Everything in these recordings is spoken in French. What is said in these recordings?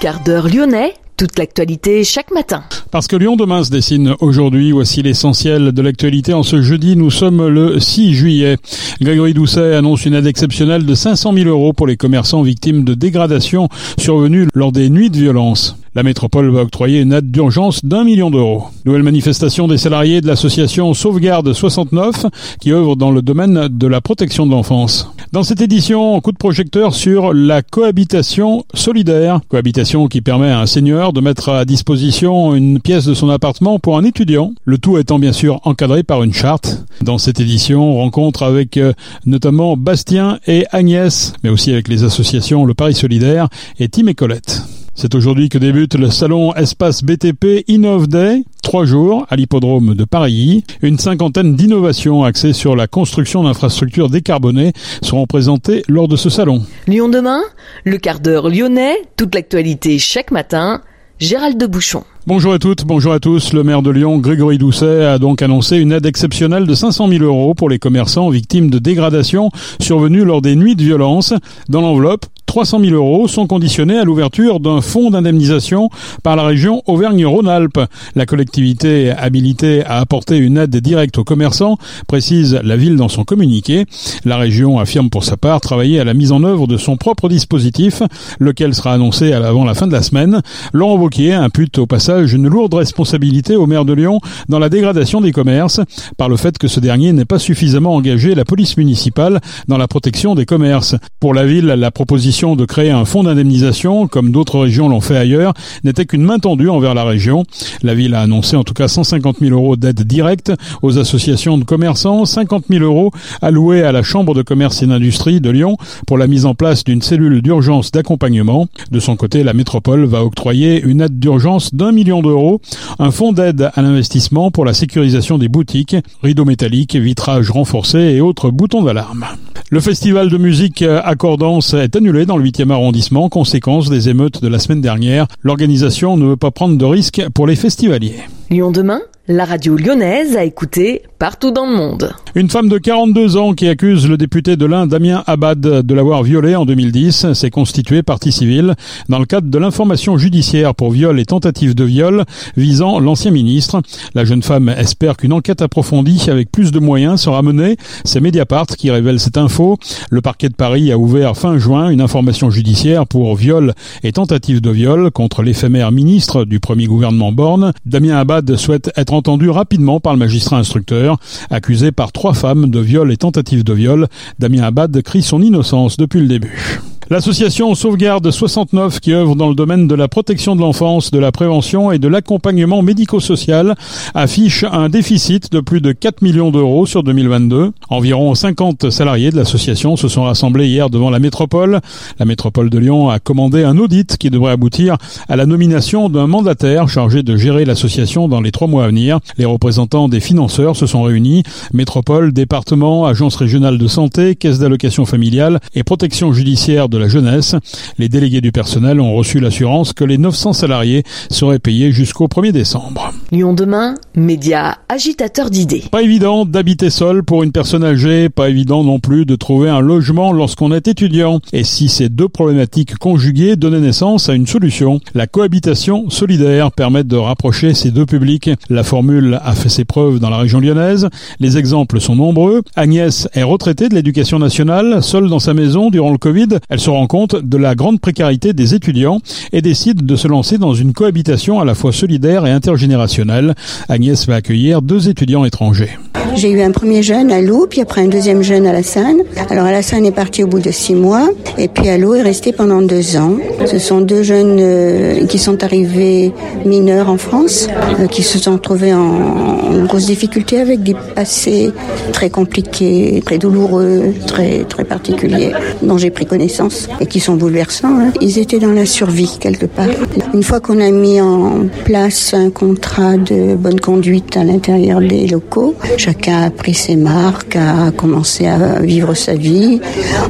Quart d'heure lyonnais, toute l'actualité chaque matin. Parce que Lyon demain se dessine aujourd'hui, voici l'essentiel de l'actualité. En ce jeudi, nous sommes le 6 juillet. Grégory Doucet annonce une aide exceptionnelle de 500 000 euros pour les commerçants victimes de dégradation survenues lors des nuits de violence. La métropole va octroyer une aide d'urgence d'un million d'euros. Nouvelle manifestation des salariés de l'association Sauvegarde 69 qui œuvre dans le domaine de la protection de l'enfance. Dans cette édition, coup de projecteur sur la cohabitation solidaire. Cohabitation qui permet à un seigneur de mettre à disposition une pièce de son appartement pour un étudiant. Le tout étant bien sûr encadré par une charte. Dans cette édition, rencontre avec euh, notamment Bastien et Agnès, mais aussi avec les associations Le Paris Solidaire et Tim et Colette. C'est aujourd'hui que débute le salon Espace BTP Innov Day, trois jours à l'hippodrome de Paris. Une cinquantaine d'innovations axées sur la construction d'infrastructures décarbonées seront présentées lors de ce salon. Lyon demain, le quart d'heure lyonnais, toute l'actualité chaque matin. Gérald de Bouchon. Bonjour à toutes, bonjour à tous. Le maire de Lyon, Grégory Doucet, a donc annoncé une aide exceptionnelle de 500 000 euros pour les commerçants victimes de dégradation survenues lors des nuits de violence. Dans l'enveloppe, 300 000 euros sont conditionnés à l'ouverture d'un fonds d'indemnisation par la région Auvergne-Rhône-Alpes. La collectivité habilitée à apporter une aide directe aux commerçants, précise la ville dans son communiqué. La région affirme pour sa part travailler à la mise en œuvre de son propre dispositif, lequel sera annoncé avant la fin de la semaine. Laurent Wauquiez impute au passage une lourde responsabilité au maire de Lyon dans la dégradation des commerces, par le fait que ce dernier n'ait pas suffisamment engagé la police municipale dans la protection des commerces. Pour la ville, la proposition de créer un fonds d'indemnisation, comme d'autres régions l'ont fait ailleurs, n'était qu'une main tendue envers la région. La ville a annoncé en tout cas 150 000 euros d'aide directe aux associations de commerçants, 50 000 euros alloués à la Chambre de commerce et d'industrie de Lyon pour la mise en place d'une cellule d'urgence d'accompagnement. De son côté, la métropole va octroyer une aide d'urgence d'un million d'euros, un fonds d'aide à l'investissement pour la sécurisation des boutiques, rideaux métalliques, vitrages renforcés et autres boutons d'alarme. Le festival de musique Accordance est annulé dans le 8e arrondissement, conséquence des émeutes de la semaine dernière. L'organisation ne veut pas prendre de risques pour les festivaliers. Lyon demain? La radio lyonnaise a écouté partout dans le monde. Une femme de 42 ans qui accuse le député de l'Inde Damien Abad de l'avoir violée en 2010 s'est constituée partie civile dans le cadre de l'information judiciaire pour viol et tentative de viol visant l'ancien ministre. La jeune femme espère qu'une enquête approfondie avec plus de moyens sera menée. C'est Mediapart qui révèle cette info. Le parquet de Paris a ouvert fin juin une information judiciaire pour viol et tentative de viol contre l'éphémère ministre du premier gouvernement Borne. Damien Abad souhaite être entendu rapidement par le magistrat instructeur. Accusé par trois femmes de viol et tentative de viol, Damien Abad crie son innocence depuis le début. L'association Sauvegarde 69 qui œuvre dans le domaine de la protection de l'enfance, de la prévention et de l'accompagnement médico-social affiche un déficit de plus de 4 millions d'euros sur 2022. Environ 50 salariés de l'association se sont rassemblés hier devant la métropole. La métropole de Lyon a commandé un audit qui devrait aboutir à la nomination d'un mandataire chargé de gérer l'association dans les trois mois à venir. Les représentants des financeurs se sont réunis. Métropole, département, agence régionale de santé, caisse d'allocation familiale et protection judiciaire de la jeunesse. Les délégués du personnel ont reçu l'assurance que les 900 salariés seraient payés jusqu'au 1er décembre. Lyon demain, média agitateur d'idées. Pas évident d'habiter seul pour une personne âgée, pas évident non plus de trouver un logement lorsqu'on est étudiant. Et si ces deux problématiques conjuguées donnaient naissance à une solution, la cohabitation solidaire permet de rapprocher ces deux publics. La formule a fait ses preuves dans la région lyonnaise. Les exemples sont nombreux. Agnès est retraitée de l'éducation nationale, seule dans sa maison durant le Covid. Elle se rend compte de la grande précarité des étudiants et décide de se lancer dans une cohabitation à la fois solidaire et intergénérationnelle. Agnès va accueillir deux étudiants étrangers. J'ai eu un premier jeune à Lou, puis après un deuxième jeune à la Seine. Alors à la Seine est parti au bout de six mois, et puis à Lou est resté pendant deux ans. Ce sont deux jeunes euh, qui sont arrivés mineurs en France, euh, qui se sont trouvés en, en grosse difficulté avec des passés très compliqués, très douloureux, très très particuliers, dont j'ai pris connaissance et qui sont bouleversants. Hein. Ils étaient dans la survie quelque part. Une fois qu'on a mis en place un contrat de bonne conduite à l'intérieur des locaux, chacun a pris ses marques, a commencé à vivre sa vie.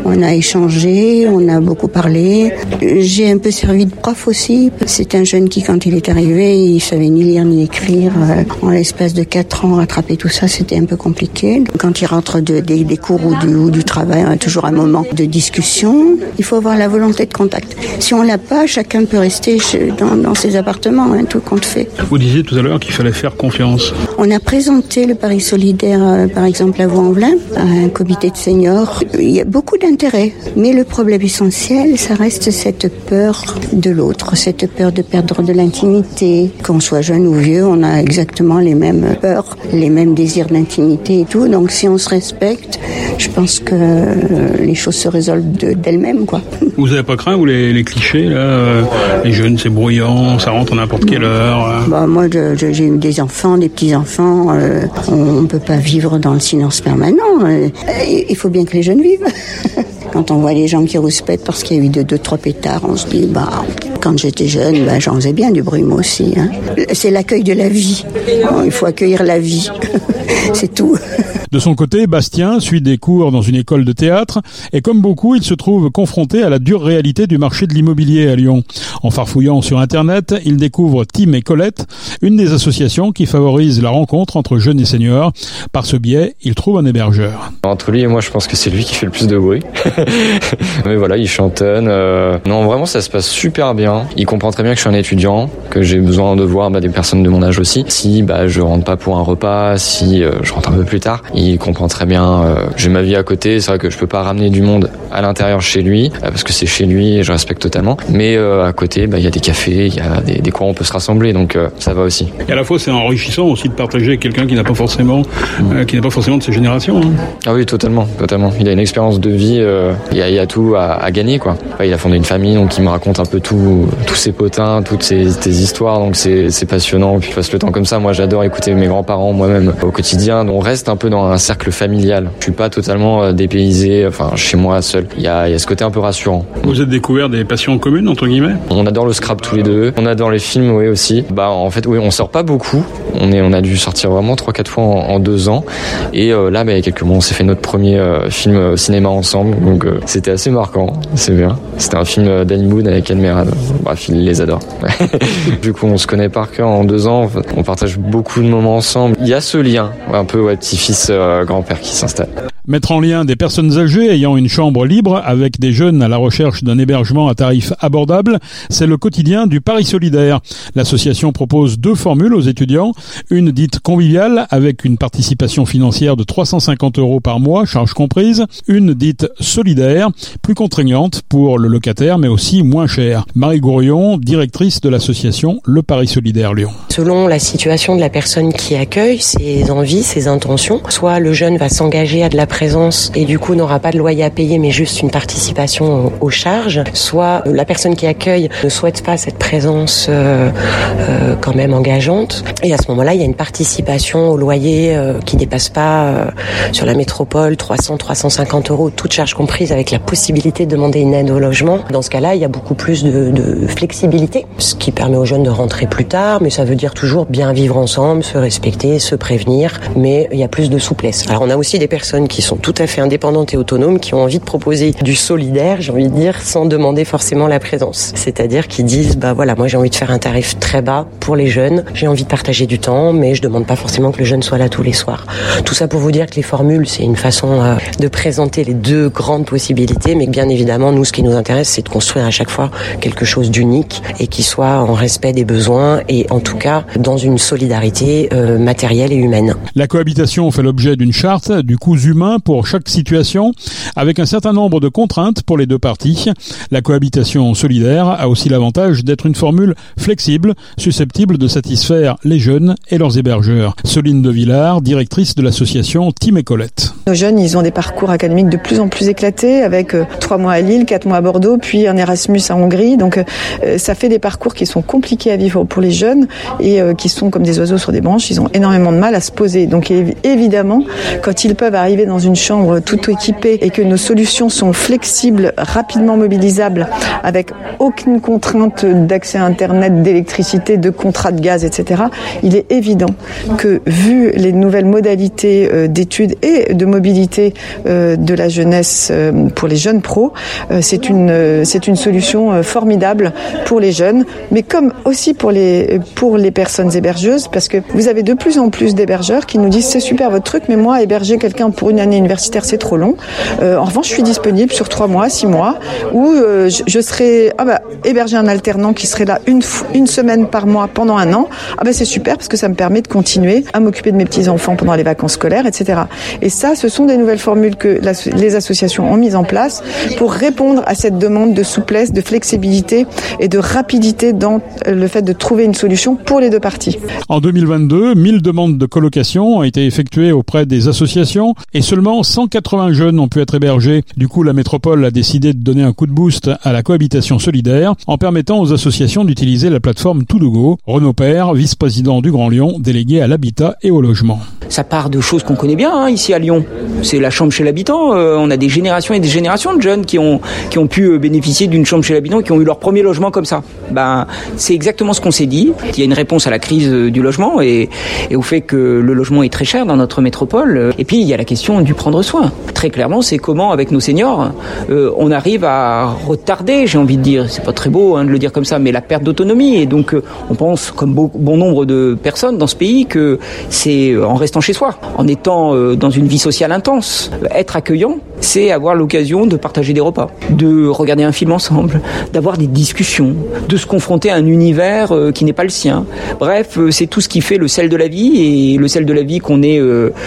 On a échangé, on a beaucoup parlé. Un peu servi de prof aussi. C'est un jeune qui, quand il est arrivé, il savait ni lire ni écrire. En l'espace de quatre ans, rattraper tout ça, c'était un peu compliqué. Quand il rentre de, des, des, cours ou du, ou du travail, on a toujours un moment de discussion. Il faut avoir la volonté de contact. Si on l'a pas, chacun peut rester dans, ses appartements, hein, tout compte fait. Vous disiez tout à l'heure qu'il fallait faire confiance. On a présenté le Paris solidaire, euh, par exemple, à Vaux-en-Velin, à un comité de seniors. Il y a beaucoup d'intérêt, mais le problème essentiel, ça reste cette peur de l'autre, cette peur de perdre de l'intimité. Qu'on soit jeune ou vieux, on a exactement les mêmes peurs, les mêmes désirs d'intimité et tout. Donc si on se respecte, je pense que euh, les choses se résolvent d'elles-mêmes, quoi. Vous n'avez pas craint, vous, les, clichés, là euh, Les jeunes, c'est bruyant, ça rentre à n'importe quelle heure euh bah, Moi, j'ai eu des enfants, des petits-enfants. on ne peut pas vivre dans le silence permanent. il faut bien que les jeunes vivent. Quand on voit les gens qui rouspètent parce qu'il y a eu deux, deux, trois pétards, on se dit, bah, quand j'étais jeune, bah, j'en faisais bien du bruit moi aussi. Hein. C'est l'accueil de la vie. il faut accueillir la vie. C'est tout. De son côté, Bastien suit des cours dans une école de théâtre et comme beaucoup, il se trouve confronté à la dure réalité du marché de l'immobilier à Lyon. En farfouillant sur Internet, il découvre Tim et Colette, une des associations qui favorise la rencontre entre jeunes et seniors. Par ce biais, il trouve un hébergeur. Entre lui et moi, je pense que c'est lui qui fait le plus de bruit. Mais voilà, il chantonne. Euh, non, vraiment, ça se passe super bien. Il comprend très bien que je suis un étudiant, que j'ai besoin de voir bah, des personnes de mon âge aussi. Si bah, je rentre pas pour un repas, si euh, je rentre un peu plus tard, il comprend très bien. Euh, j'ai ma vie à côté, c'est vrai que je peux pas ramener du monde à l'intérieur chez lui euh, parce que c'est chez lui et je respecte totalement. Mais euh, à côté, bah, il y a des cafés, il y a des, des, coins où on peut se rassembler, donc ça va aussi. Et à la fois, c'est enrichissant aussi de partager avec quelqu'un qui n'a pas forcément, qui n'a pas forcément de ses générations. Hein. Ah oui, totalement, totalement. Il a une expérience de vie, il y, a, il, y a, tout à, à gagner quoi. il a fondé une famille, donc il me raconte un peu tout, tous ses potins, toutes ses, ses histoires, donc c'est passionnant. Puis il passe le temps comme ça. Moi, j'adore écouter mes grands-parents moi-même au quotidien. On reste un peu dans un cercle familial. Je suis pas totalement euh, dépaysé, enfin chez moi seul. Il y a, y a ce côté un peu rassurant. Vous êtes découvert des passions communes entre guillemets On adore le scrap tous les deux. On adore les films, oui aussi. Bah en fait, oui, on sort pas beaucoup. On est, on a dû sortir vraiment trois quatre fois en, deux ans. Et euh, là, bah, il y a quelques mois, on s'est fait notre premier euh, film cinéma ensemble. Donc c'était assez marquant. C'est bien. C'était un film d'Annie Moon avec Anne Merad. Bref, il les adore. du coup, on se connaît par cœur en deux ans. On partage beaucoup de moments ensemble. Il y a ce lien, un peu ouais, petit-fils, grand-père qui s'installe. Mettre en lien des personnes âgées ayant une chambre libre avec des jeunes à la recherche d'un hébergement à tarif abordable, c'est le quotidien du Paris Solidaire. L'association propose deux formules aux étudiants, une dite conviviale avec une participation financière de 350 euros par mois, charges comprises, une dite solidaire, plus contraignante pour le locataire mais aussi moins chère. Marie Gourion, directrice de l'association Le Paris Solidaire Lyon. Selon la situation de la personne qui accueille, ses envies, ses intentions, soit le jeune va s'engager à de la présence et du coup n'aura pas de loyer à payer mais juste une participation aux charges, soit la personne qui accueille ne souhaite pas cette présence euh, euh, quand même engageante et à ce moment-là il y a une participation au loyer euh, qui dépasse pas sur la métropole 300-350 euros, toutes charges comprises avec la possibilité de demander une aide au logement. Dans ce cas-là il y a beaucoup plus de, de flexibilité, ce qui permet aux jeunes de rentrer plus tard, mais ça veut dire toujours bien vivre ensemble, se respecter, se prévenir, mais il y a plus de souplesse. Alors on a aussi des personnes qui sont tout à fait indépendantes et autonomes, qui ont envie de proposer du solidaire, j'ai envie de dire, sans demander forcément la présence. C'est-à-dire qui disent, bah voilà, moi j'ai envie de faire un tarif très bas pour les jeunes, j'ai envie de partager du temps, mais je demande pas forcément que le jeune soit là tous les soirs. Tout ça pour vous dire que les formules, c'est une façon euh, de présenter les deux grandes possibilités, mais bien évidemment, nous, ce qui nous intéresse, c'est de construire à chaque fois quelque chose d'unique et qui soit en respect des besoins et en tout cas dans une solidarité euh, matérielle et humaine. La cohabitation fait l'objet d'une charte du coût humain pour chaque situation, avec un certain nombre de contraintes pour les deux parties. La cohabitation solidaire a aussi l'avantage d'être une formule flexible, susceptible de satisfaire les jeunes et leurs hébergeurs. Soline de Villard, directrice de l'association Tim et Colette. Nos jeunes, ils ont des parcours académiques de plus en plus éclatés, avec euh, trois mois à Lille, quatre mois à Bordeaux, puis un Erasmus à Hongrie. Donc, euh, ça fait des parcours qui sont compliqués à vivre pour les jeunes et euh, qui sont comme des oiseaux sur des branches. Ils ont énormément de mal à se poser. Donc, évidemment, quand ils peuvent arriver dans une une chambre tout équipée et que nos solutions sont flexibles, rapidement mobilisables, avec aucune contrainte d'accès à Internet, d'électricité, de contrat de gaz, etc., il est évident que vu les nouvelles modalités euh, d'études et de mobilité euh, de la jeunesse euh, pour les jeunes pros, c'est une, c'est une solution formidable pour les jeunes, mais comme aussi pour les, pour les personnes hébergeuses, parce que vous avez de plus en plus d'hébergeurs qui nous disent c'est super votre truc, mais moi héberger quelqu'un pour une année universitaire, c'est trop long. en revanche, je suis disponible sur trois mois, six mois, où je, serai ah bah, héberger un alternant qui serait là une, une semaine par mois pendant un an. Ah bah c'est super parce que ça me permet de continuer à m'occuper de mes petits enfants pendant les vacances scolaires, etc. Et ça, ce sont des nouvelles formules que les associations ont mises en place pour répondre à cette demande de souplesse, de flexibilité et de rapidité dans le fait de trouver une solution pour les deux parties. En 2022, 1000 demandes de colocation ont été effectuées auprès des associations et seulement 180 jeunes ont pu être hébergés. Du coup, la métropole a décidé de donner un coup de boost à la cohabitation solidaire en permettant aux associations d'utiliser la plateforme Todogo. Renaud Père, vice-président du Grand Lyon, délégué à l'habitat et au logement. Ça part de choses qu'on connaît bien hein, ici à Lyon. C'est la chambre chez l'habitant. Euh, on a des générations et des générations de jeunes qui ont qui ont pu euh, bénéficier d'une chambre chez l'habitant, qui ont eu leur premier logement comme ça. Ben c'est exactement ce qu'on s'est dit. Il y a une réponse à la crise euh, du logement et, et au fait que le logement est très cher dans notre métropole. Et puis il y a la question du prendre soin. Très clairement, c'est comment avec nos seniors on arrive à retarder, j'ai envie de dire, c'est pas très beau hein, de le dire comme ça, mais la perte d'autonomie. Et donc on pense, comme bon nombre de personnes dans ce pays, que c'est en restant chez soi, en étant dans une vie sociale intense, être accueillant, c'est avoir l'occasion de partager des repas, de regarder un film ensemble, d'avoir des discussions, de se confronter à un univers euh, qui n'est pas le sien. Bref, euh, c'est tout ce qui fait le sel de la vie et le sel de la vie qu'on ait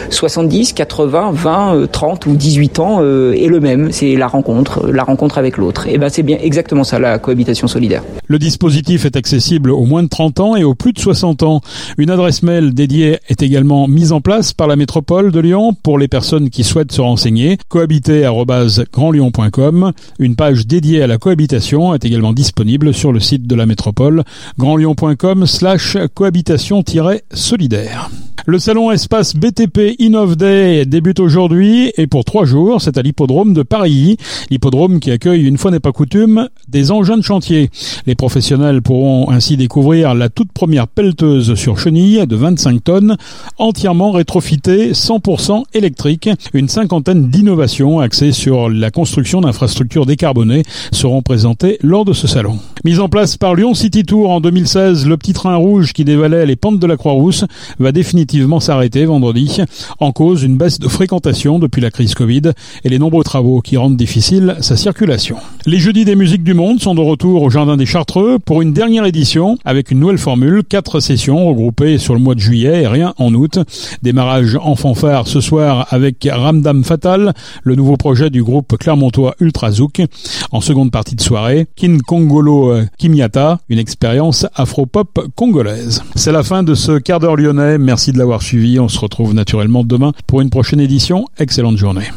70, 80, 20, 30 ou 18 ans euh, est le même, c'est la rencontre, la rencontre avec l'autre. Et ben c'est bien exactement ça la cohabitation solidaire. Le dispositif est accessible aux moins de 30 ans et aux plus de 60 ans. Une adresse mail dédiée est également mise en place par la métropole de Lyon pour les personnes qui souhaitent se renseigner. Cohabiter@grandlyon.com. Une page dédiée à la cohabitation est également disponible sur le site de la métropole grandlyon.com slash cohabitation-solidaire. Le salon espace BTP Innov Day débute aujourd'hui et pour trois jours, c'est à l'hippodrome de Paris. L'hippodrome qui accueille, une fois n'est pas coutume, des engins de chantier. Les professionnels pourront ainsi découvrir la toute première pelleteuse sur chenille de 25 tonnes, entièrement rétrofitée, 100% électrique. Une cinquantaine d'innovations axées sur la construction d'infrastructures décarbonées seront présentées lors de ce salon. Mise en place par Lyon City Tour en 2016, le petit train rouge qui dévalait les pentes de la Croix-Rousse va définitivement s'arrêter vendredi. En cause, une baisse de fréquentation depuis la crise Covid et les nombreux travaux qui rendent difficile sa circulation. Les jeudis des musiques du monde sont de retour au Jardin des Chartreux pour une dernière édition avec une nouvelle formule, quatre sessions regroupées sur le mois de juillet et rien en août. Démarrage en fanfare ce soir avec Ramdam Fatal, le nouveau projet du groupe clermontois Ultrazouk. En seconde partie de soirée, Kin Kongolo Kimiata, une expérience afro-pop congolaise. C'est la fin de ce quart d'heure lyonnais. Merci de l'avoir suivi. On se retrouve naturellement demain pour une prochaine édition. Excellente journée.